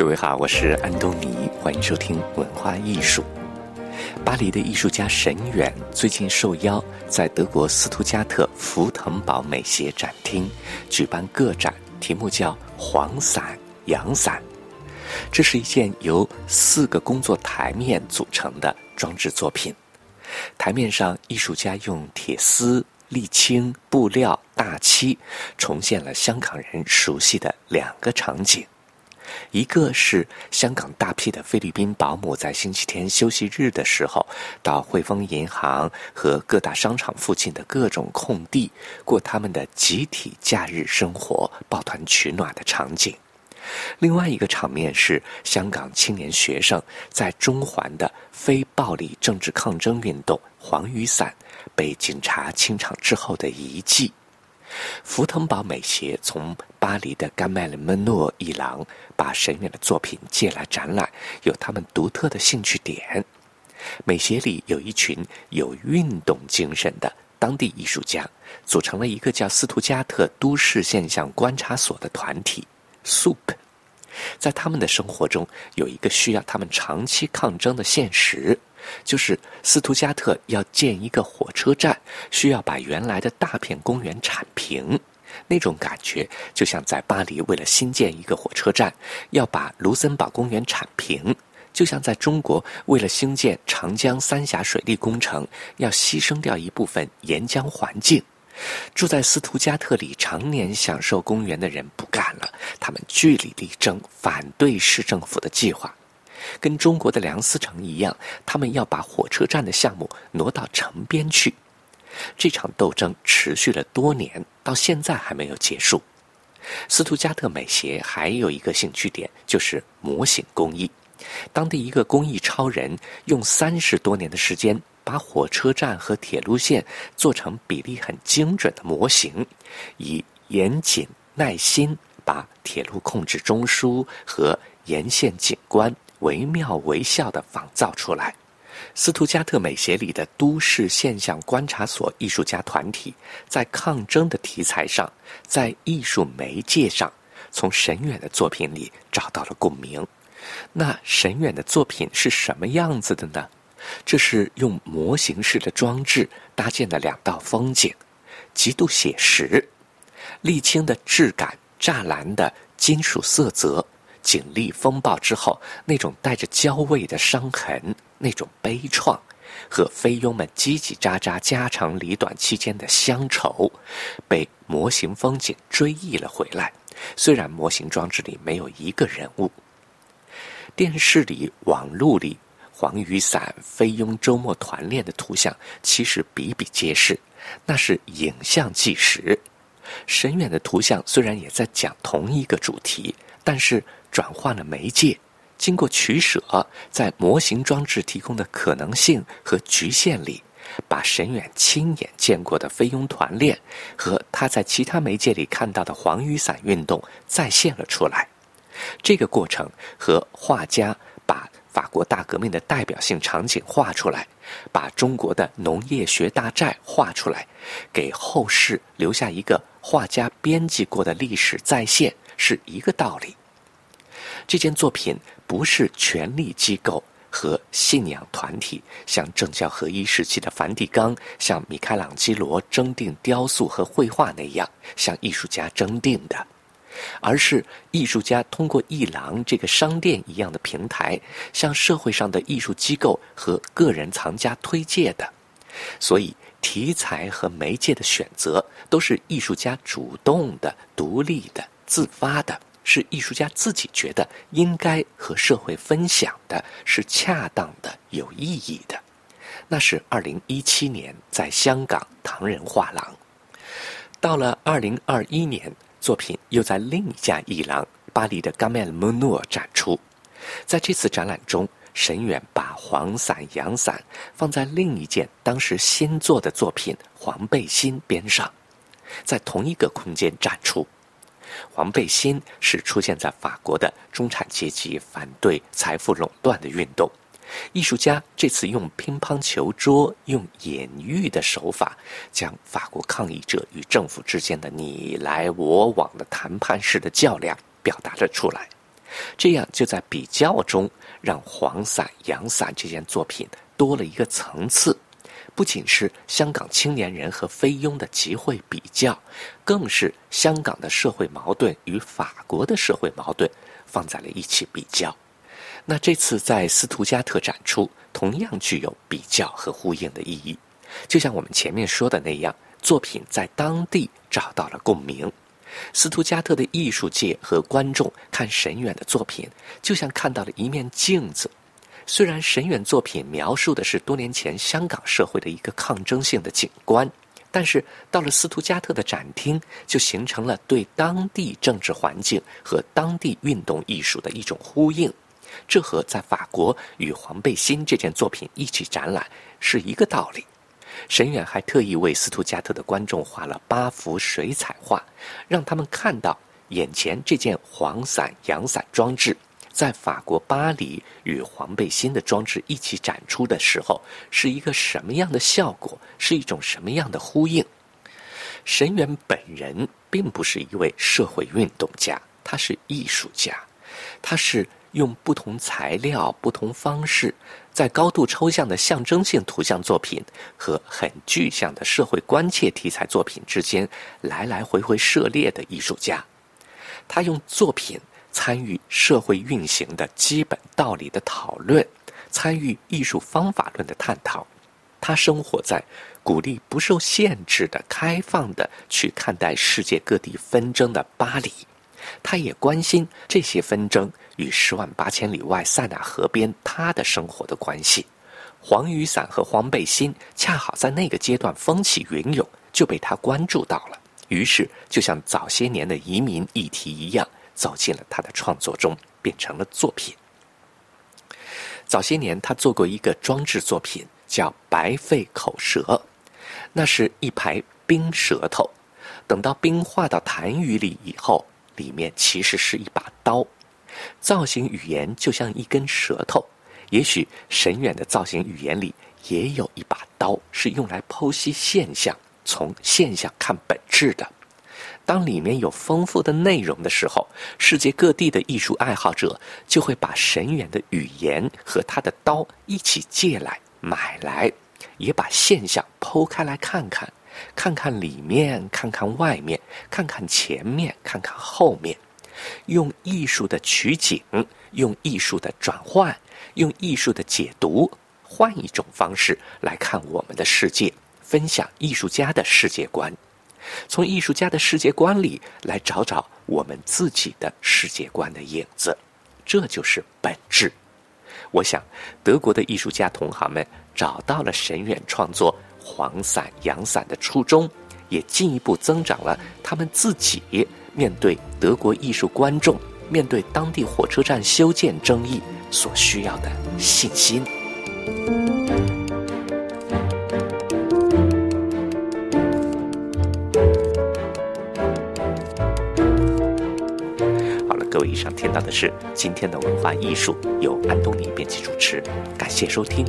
各位好，我是安东尼，欢迎收听文化艺术。巴黎的艺术家沈远最近受邀在德国斯图加特福腾堡美协展厅举办个展，题目叫“黄伞阳伞”。这是一件由四个工作台面组成的装置作品。台面上，艺术家用铁丝、沥青、布料、大漆重现了香港人熟悉的两个场景。一个是香港大批的菲律宾保姆在星期天休息日的时候，到汇丰银行和各大商场附近的各种空地过他们的集体假日生活，抱团取暖的场景；另外一个场面是香港青年学生在中环的非暴力政治抗争运动——黄雨伞被警察清场之后的遗迹。福腾堡美协从巴黎的甘麦里门诺一廊把沈远的作品借来展览，有他们独特的兴趣点。美协里有一群有运动精神的当地艺术家，组成了一个叫斯图加特都市现象观察所的团体 ——SOUP。在他们的生活中，有一个需要他们长期抗争的现实。就是斯图加特要建一个火车站，需要把原来的大片公园铲平。那种感觉就像在巴黎为了新建一个火车站，要把卢森堡公园铲平；就像在中国为了兴建长江三峡水利工程，要牺牲掉一部分沿江环境。住在斯图加特里常年享受公园的人不干了，他们据理力争，反对市政府的计划。跟中国的梁思成一样，他们要把火车站的项目挪到城边去。这场斗争持续了多年，到现在还没有结束。斯图加特美协还有一个兴趣点，就是模型工艺。当地一个工艺超人用三十多年的时间，把火车站和铁路线做成比例很精准的模型，以严谨耐心把铁路控制中枢和沿线景观。惟妙惟肖的仿造出来。斯图加特美协里的都市现象观察所艺术家团体，在抗争的题材上，在艺术媒介上，从沈远的作品里找到了共鸣。那沈远的作品是什么样子的呢？这是用模型式的装置搭建的两道风景，极度写实，沥青的质感，栅栏的金属色泽。警力风暴之后，那种带着焦味的伤痕，那种悲怆，和菲佣们叽叽喳喳、家长里短期间的乡愁，被模型风景追忆了回来。虽然模型装置里没有一个人物，电视里、网络里，黄雨伞、菲佣周末团练的图像其实比比皆是，那是影像纪实。深远的图像虽然也在讲同一个主题，但是。转换了媒介，经过取舍，在模型装置提供的可能性和局限里，把沈远亲眼见过的菲佣团练和他在其他媒介里看到的黄雨伞运动再现了出来。这个过程和画家把法国大革命的代表性场景画出来，把中国的农业学大寨画出来，给后世留下一个画家编辑过的历史再现，是一个道理。这件作品不是权力机构和信仰团体像政教合一时期的梵蒂冈、像米开朗基罗征订雕塑和绘画那样向艺术家征订的，而是艺术家通过艺廊这个商店一样的平台向社会上的艺术机构和个人藏家推介的。所以，题材和媒介的选择都是艺术家主动的、独立的、自发的。是艺术家自己觉得应该和社会分享的，是恰当的、有意义的。那是二零一七年在香港唐人画廊。到了二零二一年，作品又在另一家艺廊——巴黎的 g a m e l m o n o 展出。在这次展览中，沈远把黄伞、阳伞放在另一件当时新做的作品——黄背心边上，在同一个空间展出。黄背心是出现在法国的中产阶级反对财富垄断的运动。艺术家这次用乒乓球桌、用隐喻的手法，将法国抗议者与政府之间的你来我往的谈判式的较量表达了出来。这样就在比较中让黄伞、洋伞这件作品多了一个层次。不仅是香港青年人和菲佣的集会比较，更是香港的社会矛盾与法国的社会矛盾放在了一起比较。那这次在斯图加特展出，同样具有比较和呼应的意义。就像我们前面说的那样，作品在当地找到了共鸣。斯图加特的艺术界和观众看沈远的作品，就像看到了一面镜子。虽然沈远作品描述的是多年前香港社会的一个抗争性的景观，但是到了斯图加特的展厅，就形成了对当地政治环境和当地运动艺术的一种呼应。这和在法国与黄背心这件作品一起展览是一个道理。沈远还特意为斯图加特的观众画了八幅水彩画，让他们看到眼前这件黄伞、洋伞装置。在法国巴黎与黄背心的装置一起展出的时候，是一个什么样的效果？是一种什么样的呼应？神原本人并不是一位社会运动家，他是艺术家，他是用不同材料、不同方式，在高度抽象的象征性图像作品和很具象的社会关切题材作品之间来来回回涉猎的艺术家。他用作品。参与社会运行的基本道理的讨论，参与艺术方法论的探讨。他生活在鼓励不受限制的、开放的去看待世界各地纷争的巴黎。他也关心这些纷争与十万八千里外塞纳河边他的生活的关系。黄雨伞和黄背心恰好在那个阶段风起云涌，就被他关注到了。于是，就像早些年的移民议题一样。走进了他的创作中，变成了作品。早些年，他做过一个装置作品，叫《白肺口舌》，那是一排冰舌头。等到冰化到痰盂里以后，里面其实是一把刀。造型语言就像一根舌头。也许沈远的造型语言里也有一把刀，是用来剖析现象，从现象看本质的。当里面有丰富的内容的时候，世界各地的艺术爱好者就会把神远的语言和他的刀一起借来买来，也把现象剖开来看看，看看里面，看看外面，看看前面，看看后面，用艺术的取景，用艺术的转换，用艺术的解读，换一种方式来看我们的世界，分享艺术家的世界观。从艺术家的世界观里来找找我们自己的世界观的影子，这就是本质。我想，德国的艺术家同行们找到了沈远创作黄伞、洋伞的初衷，也进一步增长了他们自己面对德国艺术观众、面对当地火车站修建争议所需要的信心。各位以上听到的是今天的文化艺术，由安东尼编辑主持，感谢收听。